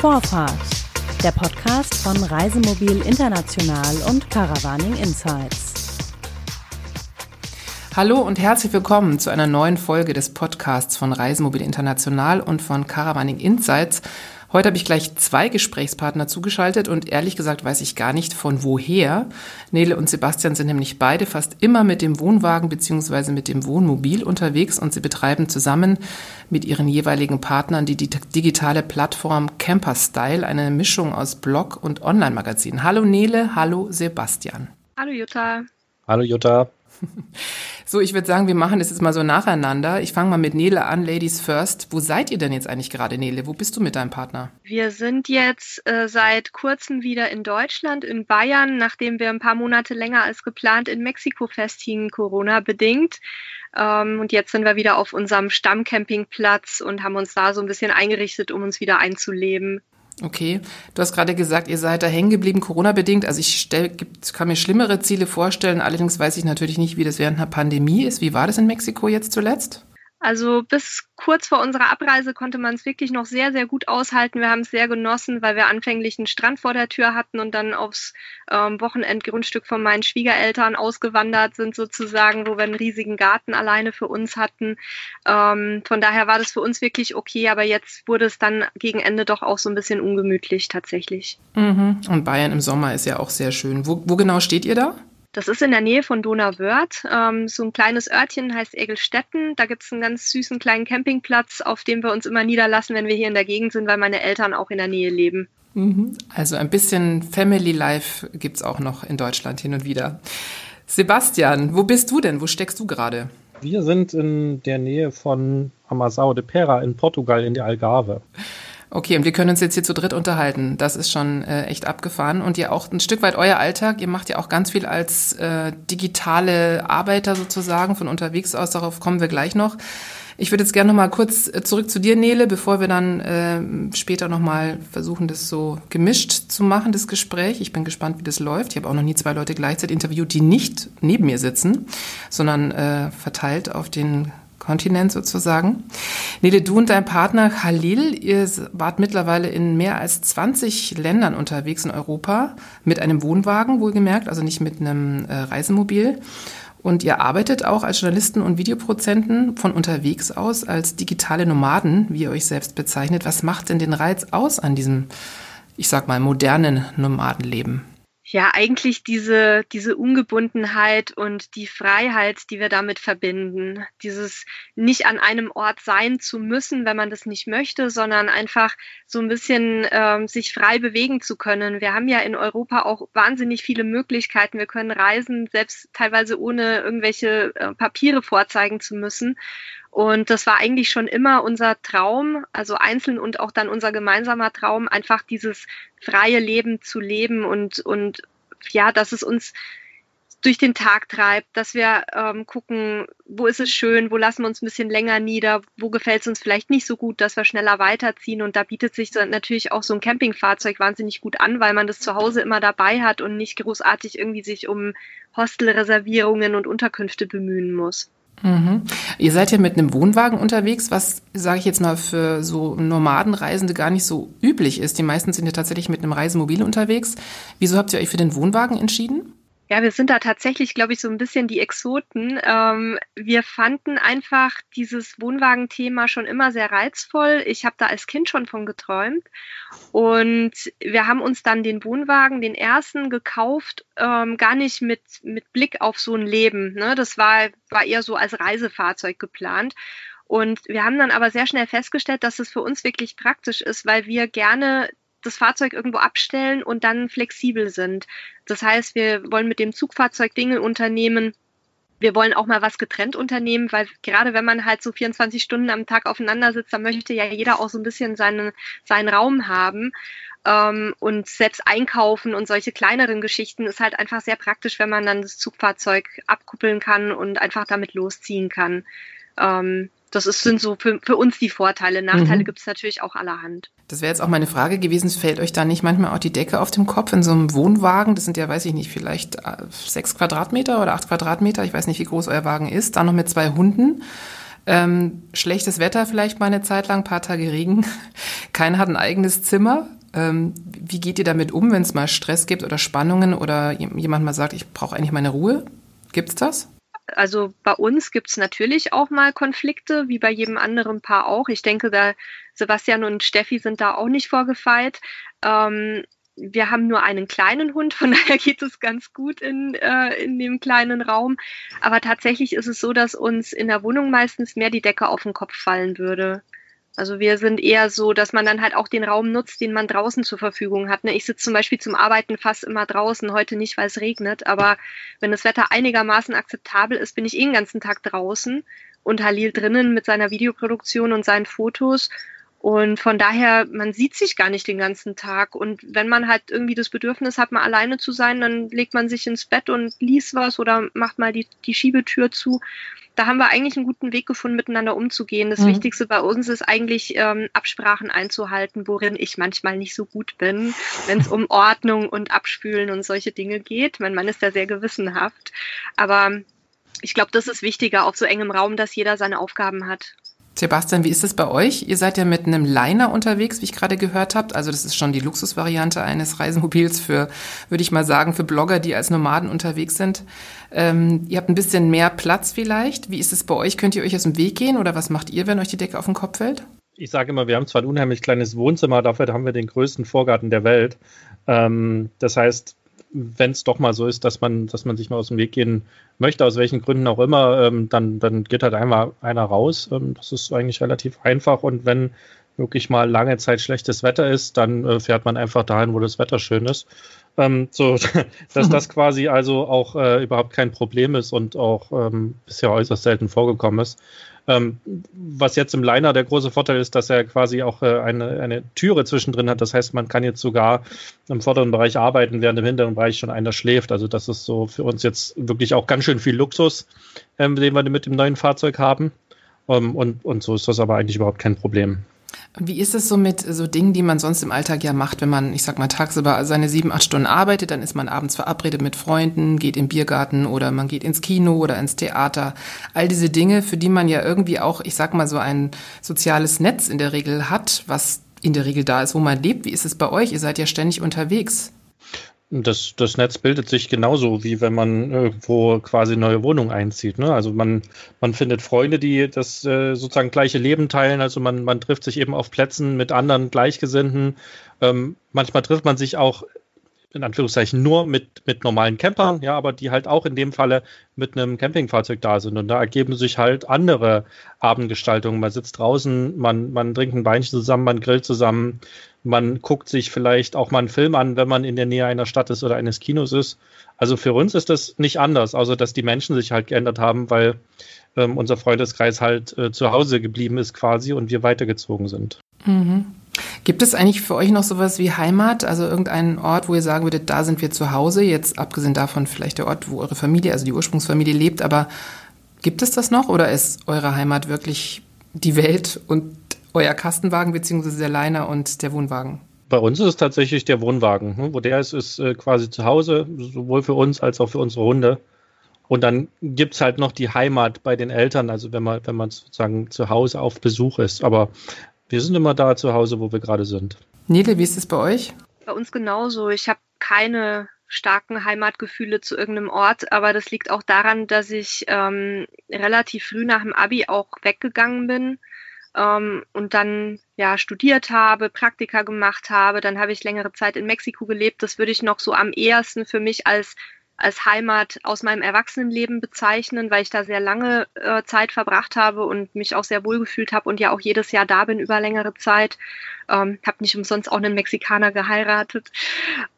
Vorfahrt, der Podcast von Reisemobil International und Caravaning Insights. Hallo und herzlich willkommen zu einer neuen Folge des Podcasts von Reisemobil International und von Caravaning Insights. Heute habe ich gleich zwei Gesprächspartner zugeschaltet und ehrlich gesagt weiß ich gar nicht von woher. Nele und Sebastian sind nämlich beide fast immer mit dem Wohnwagen bzw. mit dem Wohnmobil unterwegs und sie betreiben zusammen mit ihren jeweiligen Partnern die digitale Plattform Camper Style, eine Mischung aus Blog und Online-Magazin. Hallo Nele, hallo Sebastian. Hallo Jutta. Hallo Jutta. So, ich würde sagen, wir machen das jetzt mal so nacheinander. Ich fange mal mit Nele an, Ladies First. Wo seid ihr denn jetzt eigentlich gerade, Nele? Wo bist du mit deinem Partner? Wir sind jetzt äh, seit kurzem wieder in Deutschland, in Bayern, nachdem wir ein paar Monate länger als geplant in Mexiko festhingen, Corona bedingt. Ähm, und jetzt sind wir wieder auf unserem Stammcampingplatz und haben uns da so ein bisschen eingerichtet, um uns wieder einzuleben. Okay, du hast gerade gesagt, ihr seid da hängen geblieben, Corona-bedingt. Also ich stell, kann mir schlimmere Ziele vorstellen. Allerdings weiß ich natürlich nicht, wie das während einer Pandemie ist. Wie war das in Mexiko jetzt zuletzt? Also bis kurz vor unserer Abreise konnte man es wirklich noch sehr, sehr gut aushalten. Wir haben es sehr genossen, weil wir anfänglich einen Strand vor der Tür hatten und dann aufs ähm, Wochenendgrundstück von meinen Schwiegereltern ausgewandert sind sozusagen, wo wir einen riesigen Garten alleine für uns hatten. Ähm, von daher war das für uns wirklich okay, aber jetzt wurde es dann gegen Ende doch auch so ein bisschen ungemütlich tatsächlich. Mhm. Und Bayern im Sommer ist ja auch sehr schön. Wo, wo genau steht ihr da? Das ist in der Nähe von Donauwörth. Ähm, so ein kleines Örtchen heißt Egelstetten. Da gibt es einen ganz süßen kleinen Campingplatz, auf dem wir uns immer niederlassen, wenn wir hier in der Gegend sind, weil meine Eltern auch in der Nähe leben. Mhm. Also ein bisschen Family Life gibt es auch noch in Deutschland hin und wieder. Sebastian, wo bist du denn? Wo steckst du gerade? Wir sind in der Nähe von Amassao de Pera in Portugal in der Algarve. Okay, und wir können uns jetzt hier zu dritt unterhalten. Das ist schon äh, echt abgefahren. Und ihr auch ein Stück weit euer Alltag. Ihr macht ja auch ganz viel als äh, digitale Arbeiter sozusagen von unterwegs aus. Darauf kommen wir gleich noch. Ich würde jetzt gerne noch mal kurz äh, zurück zu dir, Nele, bevor wir dann äh, später noch mal versuchen, das so gemischt zu machen, das Gespräch. Ich bin gespannt, wie das läuft. Ich habe auch noch nie zwei Leute gleichzeitig interviewt, die nicht neben mir sitzen, sondern äh, verteilt auf den Kontinent sozusagen. Nele, du und dein Partner Khalil, ihr wart mittlerweile in mehr als 20 Ländern unterwegs in Europa mit einem Wohnwagen, wohlgemerkt, also nicht mit einem äh, Reisemobil. Und ihr arbeitet auch als Journalisten und Videoproduzenten von unterwegs aus, als digitale Nomaden, wie ihr euch selbst bezeichnet. Was macht denn den Reiz aus an diesem, ich sag mal, modernen Nomadenleben? Ja, eigentlich diese, diese Ungebundenheit und die Freiheit, die wir damit verbinden. Dieses nicht an einem Ort sein zu müssen, wenn man das nicht möchte, sondern einfach so ein bisschen ähm, sich frei bewegen zu können. Wir haben ja in Europa auch wahnsinnig viele Möglichkeiten. Wir können reisen, selbst teilweise ohne irgendwelche äh, Papiere vorzeigen zu müssen. Und das war eigentlich schon immer unser Traum, also einzeln und auch dann unser gemeinsamer Traum, einfach dieses freie Leben zu leben und, und ja, dass es uns durch den Tag treibt, dass wir ähm, gucken, wo ist es schön, wo lassen wir uns ein bisschen länger nieder, wo gefällt es uns vielleicht nicht so gut, dass wir schneller weiterziehen. Und da bietet sich so natürlich auch so ein Campingfahrzeug wahnsinnig gut an, weil man das zu Hause immer dabei hat und nicht großartig irgendwie sich um Hostelreservierungen und Unterkünfte bemühen muss. Mhm. Ihr seid ja mit einem Wohnwagen unterwegs, was, sage ich jetzt mal, für so Nomadenreisende gar nicht so üblich ist. Die meisten sind ja tatsächlich mit einem Reisemobil unterwegs. Wieso habt ihr euch für den Wohnwagen entschieden? Ja, wir sind da tatsächlich, glaube ich, so ein bisschen die Exoten. Ähm, wir fanden einfach dieses Wohnwagenthema schon immer sehr reizvoll. Ich habe da als Kind schon von geträumt. Und wir haben uns dann den Wohnwagen, den ersten, gekauft, ähm, gar nicht mit, mit Blick auf so ein Leben. Ne? Das war, war eher so als Reisefahrzeug geplant. Und wir haben dann aber sehr schnell festgestellt, dass es für uns wirklich praktisch ist, weil wir gerne das Fahrzeug irgendwo abstellen und dann flexibel sind. Das heißt, wir wollen mit dem Zugfahrzeug Dinge unternehmen. Wir wollen auch mal was getrennt unternehmen, weil gerade wenn man halt so 24 Stunden am Tag aufeinander sitzt, dann möchte ja jeder auch so ein bisschen seinen, seinen Raum haben. Ähm, und selbst einkaufen und solche kleineren Geschichten ist halt einfach sehr praktisch, wenn man dann das Zugfahrzeug abkuppeln kann und einfach damit losziehen kann. Ähm, das ist, sind so für, für uns die Vorteile. Nachteile mhm. gibt es natürlich auch allerhand. Das wäre jetzt auch meine Frage gewesen, fällt euch da nicht manchmal auch die Decke auf dem Kopf in so einem Wohnwagen? Das sind ja, weiß ich nicht, vielleicht äh, sechs Quadratmeter oder acht Quadratmeter. Ich weiß nicht, wie groß euer Wagen ist. Da noch mit zwei Hunden. Ähm, schlechtes Wetter vielleicht mal eine Zeit lang, paar Tage Regen. keiner hat ein eigenes Zimmer. Ähm, wie geht ihr damit um, wenn es mal Stress gibt oder Spannungen oder jemand mal sagt, ich brauche eigentlich meine Ruhe? Gibt's das? Also bei uns gibt es natürlich auch mal Konflikte, wie bei jedem anderen Paar auch. Ich denke, da Sebastian und Steffi sind da auch nicht vorgefeilt. Ähm, wir haben nur einen kleinen Hund, von daher geht es ganz gut in, äh, in dem kleinen Raum. Aber tatsächlich ist es so, dass uns in der Wohnung meistens mehr die Decke auf den Kopf fallen würde. Also wir sind eher so, dass man dann halt auch den Raum nutzt, den man draußen zur Verfügung hat. Ne? Ich sitze zum Beispiel zum Arbeiten fast immer draußen, heute nicht, weil es regnet, aber wenn das Wetter einigermaßen akzeptabel ist, bin ich eh den ganzen Tag draußen und Halil drinnen mit seiner Videoproduktion und seinen Fotos. Und von daher, man sieht sich gar nicht den ganzen Tag. Und wenn man halt irgendwie das Bedürfnis hat, mal alleine zu sein, dann legt man sich ins Bett und liest was oder macht mal die, die Schiebetür zu da haben wir eigentlich einen guten Weg gefunden, miteinander umzugehen. Das mhm. Wichtigste bei uns ist eigentlich, ähm, Absprachen einzuhalten, worin ich manchmal nicht so gut bin, wenn es um Ordnung und Abspülen und solche Dinge geht. Mein Mann ist da sehr gewissenhaft. Aber ich glaube, das ist wichtiger auf so engem Raum, dass jeder seine Aufgaben hat. Sebastian, wie ist es bei euch? Ihr seid ja mit einem Liner unterwegs, wie ich gerade gehört habt. Also das ist schon die Luxusvariante eines Reisemobils für, würde ich mal sagen, für Blogger, die als Nomaden unterwegs sind. Ähm, ihr habt ein bisschen mehr Platz vielleicht. Wie ist es bei euch? Könnt ihr euch aus dem Weg gehen oder was macht ihr, wenn euch die Decke auf den Kopf fällt? Ich sage immer, wir haben zwar ein unheimlich kleines Wohnzimmer, dafür haben wir den größten Vorgarten der Welt. Ähm, das heißt, wenn es doch mal so ist, dass man, dass man sich mal aus dem Weg gehen möchte, aus welchen Gründen auch immer, ähm, dann, dann geht halt einmal einer raus. Ähm, das ist eigentlich relativ einfach. Und wenn wirklich mal lange Zeit schlechtes Wetter ist, dann äh, fährt man einfach dahin, wo das Wetter schön ist. Ähm, so, dass das quasi also auch äh, überhaupt kein Problem ist und auch ähm, bisher äußerst selten vorgekommen ist. Ähm, was jetzt im Liner der große Vorteil ist, dass er quasi auch äh, eine, eine Türe zwischendrin hat. Das heißt, man kann jetzt sogar im vorderen Bereich arbeiten, während im hinteren Bereich schon einer schläft. Also das ist so für uns jetzt wirklich auch ganz schön viel Luxus, ähm, den wir mit dem neuen Fahrzeug haben. Um, ähm, und, und so ist das aber eigentlich überhaupt kein Problem. Wie ist es so mit so Dingen, die man sonst im Alltag ja macht, wenn man, ich sag mal, tagsüber seine sieben, acht Stunden arbeitet, dann ist man abends verabredet mit Freunden, geht im Biergarten oder man geht ins Kino oder ins Theater. All diese Dinge, für die man ja irgendwie auch, ich sag mal, so ein soziales Netz in der Regel hat, was in der Regel da ist, wo man lebt. Wie ist es bei euch? Ihr seid ja ständig unterwegs. Das, das Netz bildet sich genauso, wie wenn man irgendwo quasi neue Wohnung einzieht. Ne? Also man, man findet Freunde, die das äh, sozusagen gleiche Leben teilen. Also man, man trifft sich eben auf Plätzen mit anderen Gleichgesinnten. Ähm, manchmal trifft man sich auch in Anführungszeichen nur mit, mit normalen Campern, ja, aber die halt auch in dem Falle mit einem Campingfahrzeug da sind. Und da ergeben sich halt andere Abendgestaltungen. Man sitzt draußen, man, man trinkt ein Weinchen zusammen, man grillt zusammen, man guckt sich vielleicht auch mal einen Film an, wenn man in der Nähe einer Stadt ist oder eines Kinos ist. Also für uns ist das nicht anders, außer dass die Menschen sich halt geändert haben, weil ähm, unser Freundeskreis halt äh, zu Hause geblieben ist quasi und wir weitergezogen sind. Mhm. Gibt es eigentlich für euch noch sowas wie Heimat, also irgendeinen Ort, wo ihr sagen würdet, da sind wir zu Hause, jetzt abgesehen davon vielleicht der Ort, wo eure Familie, also die Ursprungsfamilie lebt, aber gibt es das noch oder ist eure Heimat wirklich die Welt und euer Kastenwagen beziehungsweise der Liner und der Wohnwagen? Bei uns ist es tatsächlich der Wohnwagen. Ne? Wo der ist, ist äh, quasi zu Hause, sowohl für uns als auch für unsere Hunde. Und dann gibt es halt noch die Heimat bei den Eltern, also wenn man, wenn man sozusagen zu Hause auf Besuch ist. Aber wir sind immer da zu Hause, wo wir gerade sind. Nele, wie ist es bei euch? Bei uns genauso. Ich habe keine starken Heimatgefühle zu irgendeinem Ort, aber das liegt auch daran, dass ich ähm, relativ früh nach dem Abi auch weggegangen bin ähm, und dann ja studiert habe, Praktika gemacht habe. Dann habe ich längere Zeit in Mexiko gelebt. Das würde ich noch so am ehesten für mich als als Heimat aus meinem Erwachsenenleben bezeichnen, weil ich da sehr lange äh, Zeit verbracht habe und mich auch sehr wohl gefühlt habe und ja auch jedes Jahr da bin über längere Zeit. Ähm, habe nicht umsonst auch einen Mexikaner geheiratet.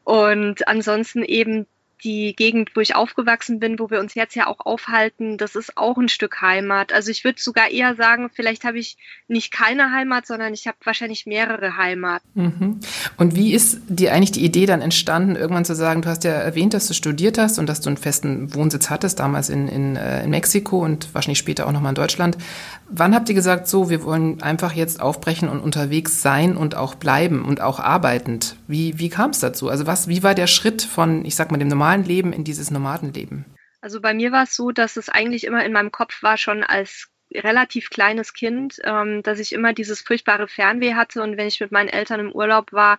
Und ansonsten eben die Gegend, wo ich aufgewachsen bin, wo wir uns jetzt ja auch aufhalten, das ist auch ein Stück Heimat. Also ich würde sogar eher sagen, vielleicht habe ich nicht keine Heimat, sondern ich habe wahrscheinlich mehrere Heimat. Mhm. Und wie ist dir eigentlich die Idee dann entstanden, irgendwann zu sagen, du hast ja erwähnt, dass du studiert hast und dass du einen festen Wohnsitz hattest, damals in, in, äh, in Mexiko und wahrscheinlich später auch nochmal in Deutschland. Wann habt ihr gesagt, so, wir wollen einfach jetzt aufbrechen und unterwegs sein und auch bleiben und auch arbeitend? Wie, wie kam es dazu? Also was, wie war der Schritt von, ich sag mal, dem normalen normalen Leben in dieses Nomadenleben? Also bei mir war es so, dass es eigentlich immer in meinem Kopf war, schon als relativ kleines Kind, ähm, dass ich immer dieses furchtbare Fernweh hatte und wenn ich mit meinen Eltern im Urlaub war,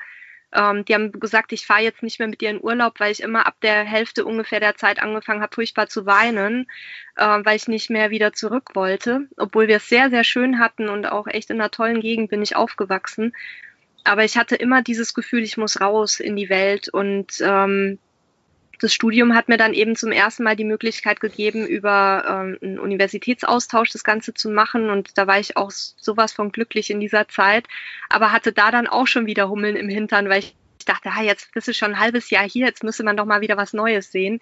ähm, die haben gesagt, ich fahre jetzt nicht mehr mit dir in Urlaub, weil ich immer ab der Hälfte ungefähr der Zeit angefangen habe, furchtbar zu weinen, äh, weil ich nicht mehr wieder zurück wollte, obwohl wir es sehr, sehr schön hatten und auch echt in einer tollen Gegend bin ich aufgewachsen. Aber ich hatte immer dieses Gefühl, ich muss raus in die Welt und ähm, das Studium hat mir dann eben zum ersten Mal die Möglichkeit gegeben, über ähm, einen Universitätsaustausch das Ganze zu machen. Und da war ich auch sowas von glücklich in dieser Zeit, aber hatte da dann auch schon wieder Hummeln im Hintern, weil ich dachte, ah, jetzt bist du schon ein halbes Jahr hier, jetzt müsste man doch mal wieder was Neues sehen.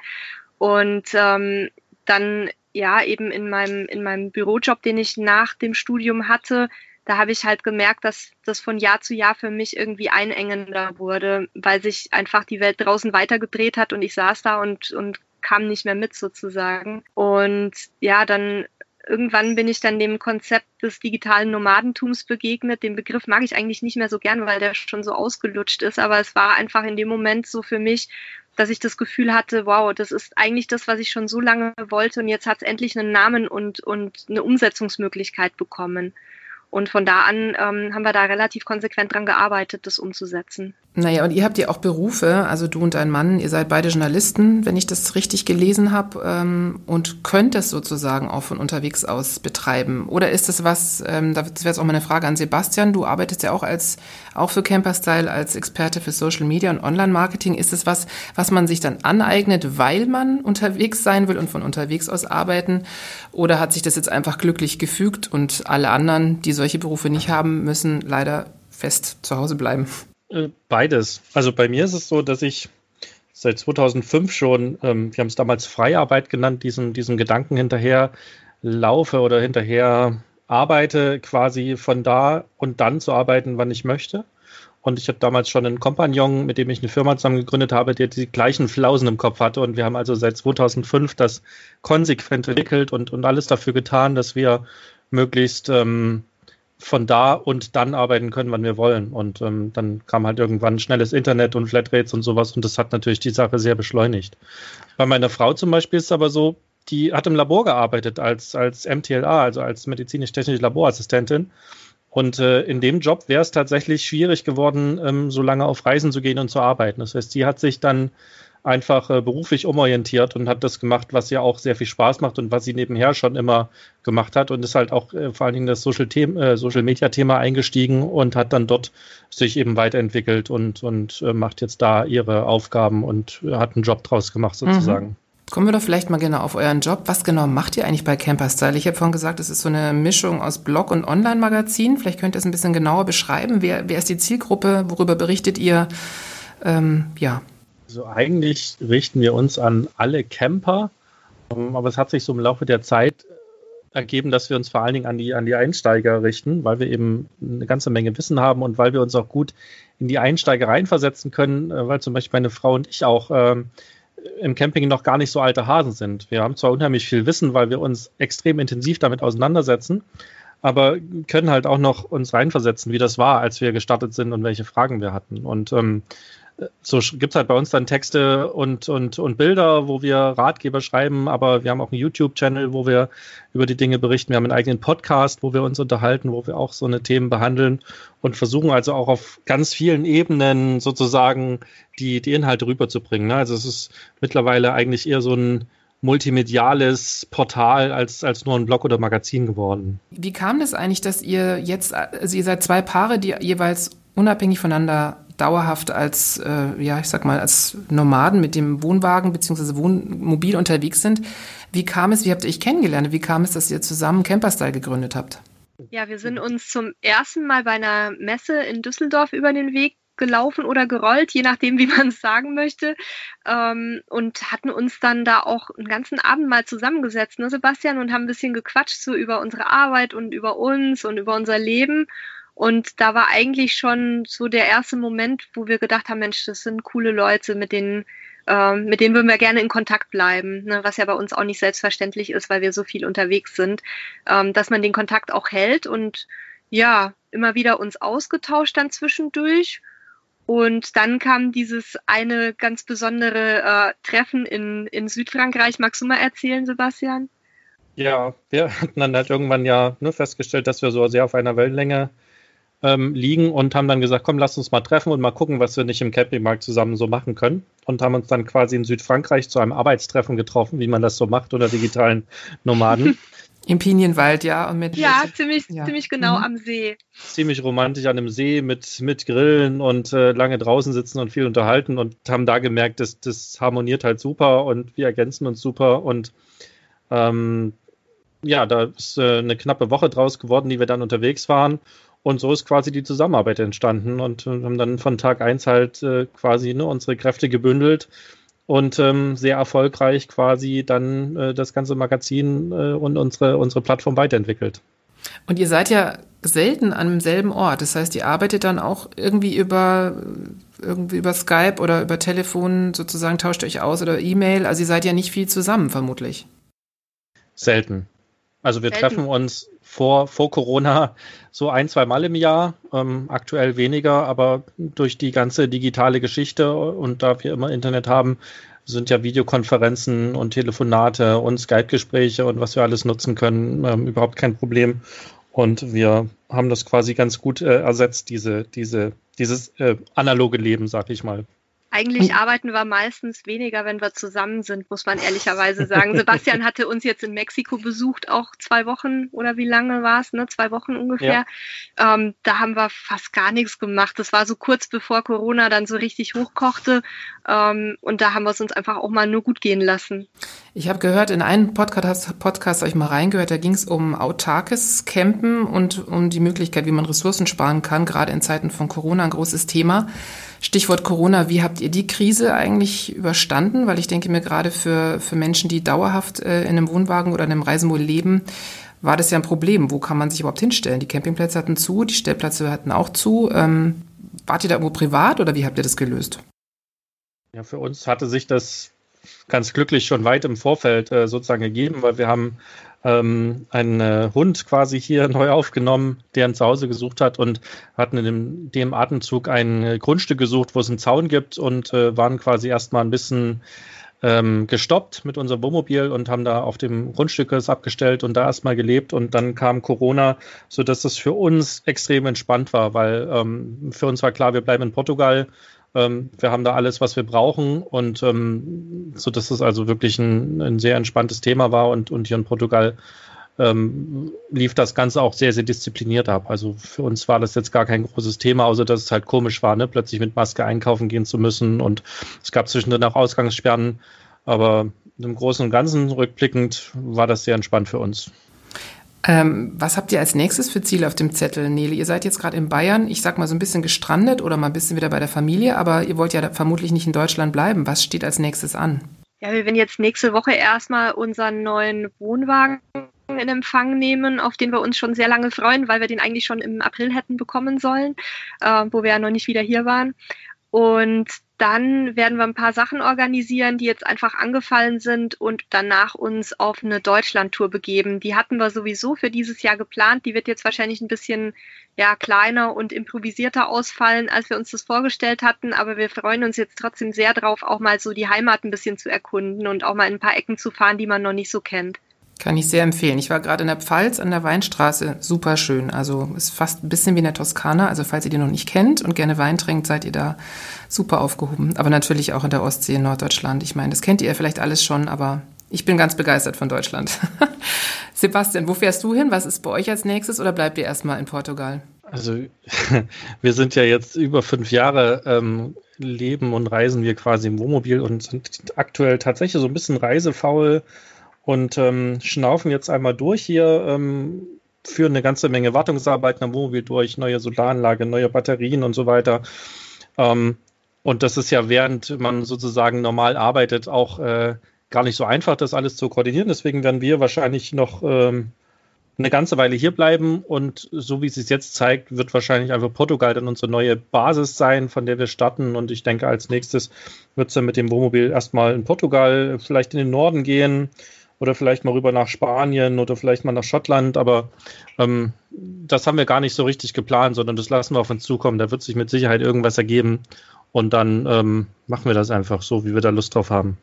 Und ähm, dann ja eben in meinem in meinem Bürojob, den ich nach dem Studium hatte, da habe ich halt gemerkt, dass das von Jahr zu Jahr für mich irgendwie einengender wurde, weil sich einfach die Welt draußen weitergedreht hat und ich saß da und, und kam nicht mehr mit sozusagen. Und ja, dann irgendwann bin ich dann dem Konzept des digitalen Nomadentums begegnet. Den Begriff mag ich eigentlich nicht mehr so gern, weil der schon so ausgelutscht ist, aber es war einfach in dem Moment so für mich, dass ich das Gefühl hatte, wow, das ist eigentlich das, was ich schon so lange wollte und jetzt hat es endlich einen Namen und, und eine Umsetzungsmöglichkeit bekommen. Und von da an ähm, haben wir da relativ konsequent dran gearbeitet, das umzusetzen. Naja, und ihr habt ja auch Berufe, also du und dein Mann, ihr seid beide Journalisten, wenn ich das richtig gelesen habe, ähm, und könnt es sozusagen auch von unterwegs aus betreiben. Oder ist es was, ähm, das wäre jetzt auch mal eine Frage an Sebastian, du arbeitest ja auch als auch für Camperstyle als Experte für Social Media und Online-Marketing. Ist es was, was man sich dann aneignet, weil man unterwegs sein will und von unterwegs aus arbeiten? Oder hat sich das jetzt einfach glücklich gefügt und alle anderen, die solche Berufe nicht haben, müssen leider fest zu Hause bleiben? Äh, beides. Also bei mir ist es so, dass ich seit 2005 schon, ähm, wir haben es damals Freiarbeit genannt, diesem, diesem Gedanken hinterher laufe oder hinterher arbeite, quasi von da und dann zu arbeiten, wann ich möchte. Und ich hatte damals schon einen Kompagnon, mit dem ich eine Firma zusammen gegründet habe, der die gleichen Flausen im Kopf hatte. Und wir haben also seit 2005 das konsequent entwickelt und, und alles dafür getan, dass wir möglichst ähm, von da und dann arbeiten können, wann wir wollen. Und ähm, dann kam halt irgendwann schnelles Internet und Flatrates und sowas und das hat natürlich die Sache sehr beschleunigt. Bei meiner Frau zum Beispiel ist es aber so, die hat im Labor gearbeitet als, als MTLA, also als medizinisch-technische Laborassistentin. Und äh, in dem Job wäre es tatsächlich schwierig geworden, ähm, so lange auf Reisen zu gehen und zu arbeiten. Das heißt, sie hat sich dann einfach äh, beruflich umorientiert und hat das gemacht, was ihr auch sehr viel Spaß macht und was sie nebenher schon immer gemacht hat und ist halt auch äh, vor allen Dingen das Social, äh, Social Media Thema eingestiegen und hat dann dort sich eben weiterentwickelt und, und äh, macht jetzt da ihre Aufgaben und hat einen Job draus gemacht sozusagen. Mhm. Kommen wir doch vielleicht mal genau auf euren Job. Was genau macht ihr eigentlich bei Camperstyle? Ich habe vorhin gesagt, es ist so eine Mischung aus Blog und Online-Magazin. Vielleicht könnt ihr es ein bisschen genauer beschreiben. Wer, wer ist die Zielgruppe? Worüber berichtet ihr? Ähm, ja. Also eigentlich richten wir uns an alle Camper, ähm, aber es hat sich so im Laufe der Zeit ergeben, dass wir uns vor allen Dingen an die, an die Einsteiger richten, weil wir eben eine ganze Menge Wissen haben und weil wir uns auch gut in die Einsteiger reinversetzen können, äh, weil zum Beispiel meine Frau und ich auch ähm, im Camping noch gar nicht so alte Hasen sind. Wir haben zwar unheimlich viel Wissen, weil wir uns extrem intensiv damit auseinandersetzen, aber können halt auch noch uns reinversetzen, wie das war, als wir gestartet sind und welche Fragen wir hatten. Und ähm, so gibt es halt bei uns dann Texte und, und, und Bilder, wo wir Ratgeber schreiben, aber wir haben auch einen YouTube-Channel, wo wir über die Dinge berichten. Wir haben einen eigenen Podcast, wo wir uns unterhalten, wo wir auch so eine Themen behandeln und versuchen also auch auf ganz vielen Ebenen sozusagen die, die Inhalte rüberzubringen. Ne? Also es ist mittlerweile eigentlich eher so ein multimediales Portal als, als nur ein Blog oder Magazin geworden. Wie kam das eigentlich, dass ihr jetzt, also ihr seid zwei Paare, die jeweils unabhängig voneinander dauerhaft als, äh, ja, ich sag mal, als Nomaden mit dem Wohnwagen bzw. Wohnmobil unterwegs sind. Wie kam es, wie habt ihr euch kennengelernt? Wie kam es, dass ihr zusammen Camperstyle gegründet habt? Ja, wir sind uns zum ersten Mal bei einer Messe in Düsseldorf über den Weg gelaufen oder gerollt, je nachdem, wie man es sagen möchte. Ähm, und hatten uns dann da auch einen ganzen Abend mal zusammengesetzt, ne, Sebastian, und haben ein bisschen gequatscht so über unsere Arbeit und über uns und über unser Leben. Und da war eigentlich schon so der erste Moment, wo wir gedacht haben, Mensch, das sind coole Leute, mit denen, äh, mit denen würden wir gerne in Kontakt bleiben, ne? was ja bei uns auch nicht selbstverständlich ist, weil wir so viel unterwegs sind, ähm, dass man den Kontakt auch hält und ja, immer wieder uns ausgetauscht dann zwischendurch. Und dann kam dieses eine ganz besondere äh, Treffen in, in Südfrankreich. Magst du mal erzählen, Sebastian? Ja, wir hatten dann halt irgendwann ja ne, festgestellt, dass wir so sehr auf einer Wellenlänge ähm, liegen und haben dann gesagt, komm, lass uns mal treffen und mal gucken, was wir nicht im Campingmarkt zusammen so machen können. Und haben uns dann quasi in Südfrankreich zu einem Arbeitstreffen getroffen, wie man das so macht unter digitalen Nomaden. Im Pinienwald, ja. Und mit ja, ziemlich, ja. ziemlich genau mhm. am See. Ziemlich romantisch an einem See mit, mit Grillen und äh, lange draußen sitzen und viel unterhalten und haben da gemerkt, dass das harmoniert halt super und wir ergänzen uns super und ähm, ja, da ist äh, eine knappe Woche draus geworden, die wir dann unterwegs waren. Und so ist quasi die Zusammenarbeit entstanden und äh, haben dann von Tag 1 halt äh, quasi ne, unsere Kräfte gebündelt und ähm, sehr erfolgreich quasi dann äh, das ganze Magazin äh, und unsere, unsere Plattform weiterentwickelt. Und ihr seid ja selten an demselben Ort. Das heißt, ihr arbeitet dann auch irgendwie über, irgendwie über Skype oder über Telefon sozusagen, tauscht euch aus oder E-Mail. Also ihr seid ja nicht viel zusammen, vermutlich. Selten. Also wir treffen uns vor, vor Corona so ein, zwei Mal im Jahr, ähm, aktuell weniger, aber durch die ganze digitale Geschichte und da wir immer Internet haben, sind ja Videokonferenzen und Telefonate und Skype-Gespräche und was wir alles nutzen können, ähm, überhaupt kein Problem. Und wir haben das quasi ganz gut äh, ersetzt, diese, diese, dieses äh, analoge Leben, sag ich mal. Eigentlich arbeiten wir meistens weniger, wenn wir zusammen sind, muss man ehrlicherweise sagen. Sebastian hatte uns jetzt in Mexiko besucht, auch zwei Wochen oder wie lange war es, ne? Zwei Wochen ungefähr. Ja. Ähm, da haben wir fast gar nichts gemacht. Das war so kurz bevor Corona dann so richtig hochkochte. Ähm, und da haben wir es uns einfach auch mal nur gut gehen lassen. Ich habe gehört, in einem Podcast, Podcast habe ich mal reingehört, da ging es um autarkes Campen und um die Möglichkeit, wie man Ressourcen sparen kann, gerade in Zeiten von Corona ein großes Thema. Stichwort Corona, wie habt ihr die Krise eigentlich überstanden? Weil ich denke mir gerade für, für Menschen, die dauerhaft äh, in einem Wohnwagen oder in einem Reisemobil leben, war das ja ein Problem. Wo kann man sich überhaupt hinstellen? Die Campingplätze hatten zu, die Stellplätze hatten auch zu. Ähm, wart ihr da irgendwo privat oder wie habt ihr das gelöst? Ja, für uns hatte sich das ganz glücklich schon weit im Vorfeld äh, sozusagen gegeben, weil wir haben ähm, einen äh, Hund quasi hier neu aufgenommen, der ein Zuhause gesucht hat und hatten in dem, dem Atemzug ein äh, Grundstück gesucht, wo es einen Zaun gibt und äh, waren quasi erstmal ein bisschen ähm, gestoppt mit unserem Wohnmobil und haben da auf dem Grundstück es abgestellt und da erstmal gelebt und dann kam Corona, sodass das für uns extrem entspannt war, weil ähm, für uns war klar, wir bleiben in Portugal ähm, wir haben da alles, was wir brauchen und ähm, so dass es also wirklich ein, ein, sehr entspanntes Thema war und, und hier in Portugal ähm, lief das Ganze auch sehr, sehr diszipliniert ab. Also für uns war das jetzt gar kein großes Thema, außer dass es halt komisch war, ne? plötzlich mit Maske einkaufen gehen zu müssen und es gab zwischendrin auch Ausgangssperren, aber im Großen und Ganzen rückblickend war das sehr entspannt für uns. Ähm, was habt ihr als nächstes für Ziele auf dem Zettel, Nele? Ihr seid jetzt gerade in Bayern, ich sag mal so ein bisschen gestrandet oder mal ein bisschen wieder bei der Familie, aber ihr wollt ja vermutlich nicht in Deutschland bleiben. Was steht als nächstes an? Ja, wir werden jetzt nächste Woche erstmal unseren neuen Wohnwagen in Empfang nehmen, auf den wir uns schon sehr lange freuen, weil wir den eigentlich schon im April hätten bekommen sollen, äh, wo wir ja noch nicht wieder hier waren. Und dann werden wir ein paar Sachen organisieren, die jetzt einfach angefallen sind und danach uns auf eine Deutschland-Tour begeben. Die hatten wir sowieso für dieses Jahr geplant. Die wird jetzt wahrscheinlich ein bisschen ja, kleiner und improvisierter ausfallen, als wir uns das vorgestellt hatten. Aber wir freuen uns jetzt trotzdem sehr drauf, auch mal so die Heimat ein bisschen zu erkunden und auch mal in ein paar Ecken zu fahren, die man noch nicht so kennt. Kann ich sehr empfehlen. Ich war gerade in der Pfalz an der Weinstraße. Super schön. Also ist fast ein bisschen wie in der Toskana. Also falls ihr die noch nicht kennt und gerne Wein trinkt, seid ihr da super aufgehoben. Aber natürlich auch in der Ostsee in Norddeutschland. Ich meine, das kennt ihr vielleicht alles schon, aber ich bin ganz begeistert von Deutschland. Sebastian, wo fährst du hin? Was ist bei euch als nächstes oder bleibt ihr erstmal in Portugal? Also wir sind ja jetzt über fünf Jahre ähm, leben und reisen wir quasi im Wohnmobil und sind aktuell tatsächlich so ein bisschen reisefaul und ähm, schnaufen jetzt einmal durch hier, ähm, führen eine ganze Menge Wartungsarbeiten am Wohnmobil durch, neue Solaranlage, neue Batterien und so weiter. Ähm, und das ist ja, während man sozusagen normal arbeitet, auch äh, gar nicht so einfach, das alles zu koordinieren. Deswegen werden wir wahrscheinlich noch ähm, eine ganze Weile hier bleiben und so wie es sich jetzt zeigt, wird wahrscheinlich einfach Portugal dann unsere neue Basis sein, von der wir starten. Und ich denke, als nächstes wird es dann mit dem Wohnmobil erstmal in Portugal, vielleicht in den Norden gehen, oder vielleicht mal rüber nach Spanien oder vielleicht mal nach Schottland, aber ähm, das haben wir gar nicht so richtig geplant, sondern das lassen wir auf uns zukommen. Da wird sich mit Sicherheit irgendwas ergeben und dann ähm, machen wir das einfach so, wie wir da Lust drauf haben.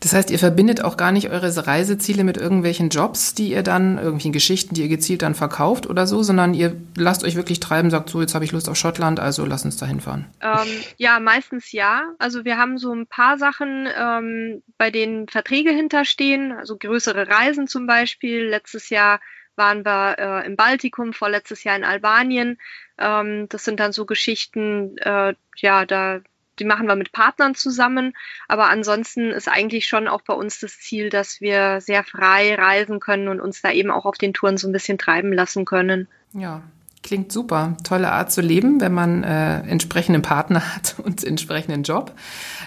Das heißt, ihr verbindet auch gar nicht eure Reiseziele mit irgendwelchen Jobs, die ihr dann, irgendwelchen Geschichten, die ihr gezielt dann verkauft oder so, sondern ihr lasst euch wirklich treiben, sagt so, jetzt habe ich Lust auf Schottland, also lass uns da hinfahren. Ähm, ja, meistens ja. Also wir haben so ein paar Sachen, ähm, bei denen Verträge hinterstehen, also größere Reisen zum Beispiel. Letztes Jahr waren wir äh, im Baltikum, vorletztes Jahr in Albanien. Ähm, das sind dann so Geschichten, äh, ja, da die machen wir mit Partnern zusammen. Aber ansonsten ist eigentlich schon auch bei uns das Ziel, dass wir sehr frei reisen können und uns da eben auch auf den Touren so ein bisschen treiben lassen können. Ja, Klingt super. Tolle Art zu leben, wenn man äh, entsprechenden Partner hat und entsprechenden Job.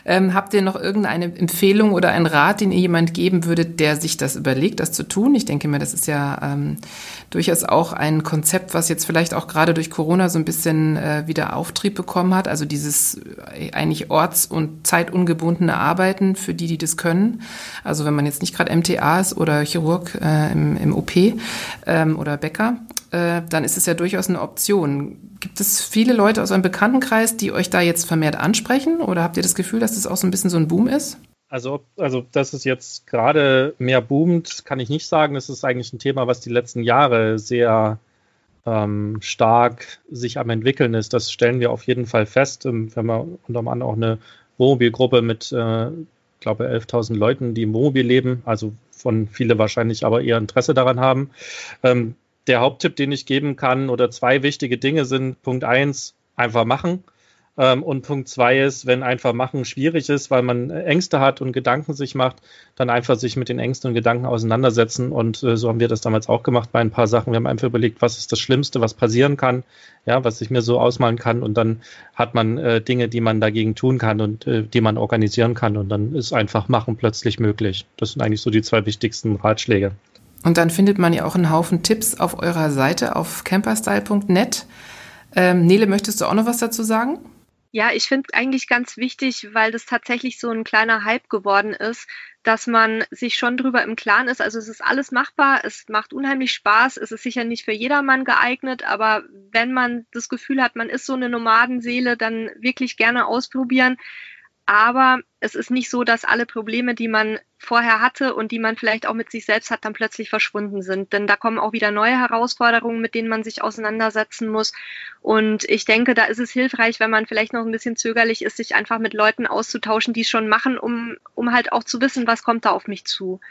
Ähm, habt ihr noch irgendeine Empfehlung oder einen Rat, den ihr jemand geben würdet, der sich das überlegt, das zu tun? Ich denke mir, das ist ja ähm, durchaus auch ein Konzept, was jetzt vielleicht auch gerade durch Corona so ein bisschen äh, wieder Auftrieb bekommen hat. Also dieses äh, eigentlich orts- und zeitungebundene Arbeiten für die, die das können. Also wenn man jetzt nicht gerade MTA ist oder Chirurg äh, im, im OP ähm, oder Bäcker, äh, dann ist es ja durchaus eine Option. Gibt es viele Leute aus eurem Bekanntenkreis, die euch da jetzt vermehrt ansprechen? Oder habt ihr das Gefühl, dass das auch so ein bisschen so ein Boom ist? Also, also, dass es jetzt gerade mehr boomt, kann ich nicht sagen. Das ist eigentlich ein Thema, was die letzten Jahre sehr ähm, stark sich am entwickeln ist. Das stellen wir auf jeden Fall fest. Ähm, wir haben unter anderem auch eine Wohnmobilgruppe mit, äh, glaube 11.000 Leuten, die im Wohnmobil leben, also von viele wahrscheinlich aber eher Interesse daran haben. Ähm, der Haupttipp, den ich geben kann, oder zwei wichtige Dinge sind, Punkt eins, einfach machen. Ähm, und Punkt zwei ist, wenn einfach machen schwierig ist, weil man Ängste hat und Gedanken sich macht, dann einfach sich mit den Ängsten und Gedanken auseinandersetzen. Und äh, so haben wir das damals auch gemacht bei ein paar Sachen. Wir haben einfach überlegt, was ist das Schlimmste, was passieren kann, ja, was ich mir so ausmalen kann. Und dann hat man äh, Dinge, die man dagegen tun kann und äh, die man organisieren kann. Und dann ist einfach machen plötzlich möglich. Das sind eigentlich so die zwei wichtigsten Ratschläge. Und dann findet man ja auch einen Haufen Tipps auf eurer Seite auf camperstyle.net. Ähm, Nele, möchtest du auch noch was dazu sagen? Ja, ich finde eigentlich ganz wichtig, weil das tatsächlich so ein kleiner Hype geworden ist, dass man sich schon drüber im Klaren ist. Also es ist alles machbar, es macht unheimlich Spaß, es ist sicher nicht für jedermann geeignet, aber wenn man das Gefühl hat, man ist so eine Nomadenseele, dann wirklich gerne ausprobieren. Aber es ist nicht so, dass alle Probleme, die man vorher hatte und die man vielleicht auch mit sich selbst hat, dann plötzlich verschwunden sind. Denn da kommen auch wieder neue Herausforderungen, mit denen man sich auseinandersetzen muss. Und ich denke, da ist es hilfreich, wenn man vielleicht noch ein bisschen zögerlich ist, sich einfach mit Leuten auszutauschen, die es schon machen, um, um halt auch zu wissen, was kommt da auf mich zu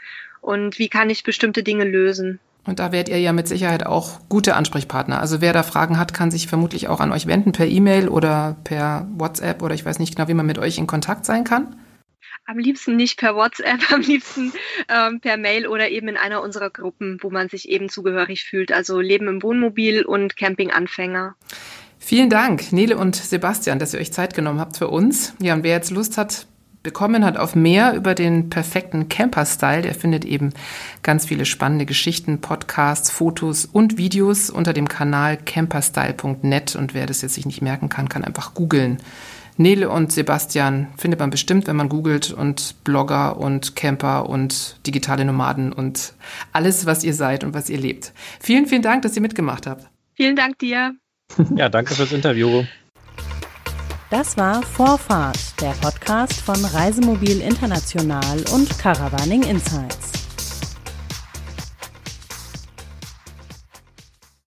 und wie kann ich bestimmte Dinge lösen. Und da werdet ihr ja mit Sicherheit auch gute Ansprechpartner. Also wer da Fragen hat, kann sich vermutlich auch an euch wenden per E-Mail oder per WhatsApp oder ich weiß nicht genau, wie man mit euch in Kontakt sein kann. Am liebsten nicht per WhatsApp, am liebsten ähm, per Mail oder eben in einer unserer Gruppen, wo man sich eben zugehörig fühlt. Also Leben im Wohnmobil und Campinganfänger. Vielen Dank, Nele und Sebastian, dass ihr euch Zeit genommen habt für uns. Ja, und wer jetzt Lust hat, bekommen hat auf mehr über den perfekten Camper-Style, der findet eben ganz viele spannende Geschichten, Podcasts, Fotos und Videos unter dem Kanal camperstyle.net. Und wer das jetzt sich nicht merken kann, kann einfach googeln. Nele und Sebastian findet man bestimmt, wenn man googelt und Blogger und Camper und digitale Nomaden und alles, was ihr seid und was ihr lebt. Vielen, vielen Dank, dass ihr mitgemacht habt. Vielen Dank dir. Ja, danke fürs Interview. Das war Vorfahrt, der Podcast von Reisemobil International und Caravaning Insights.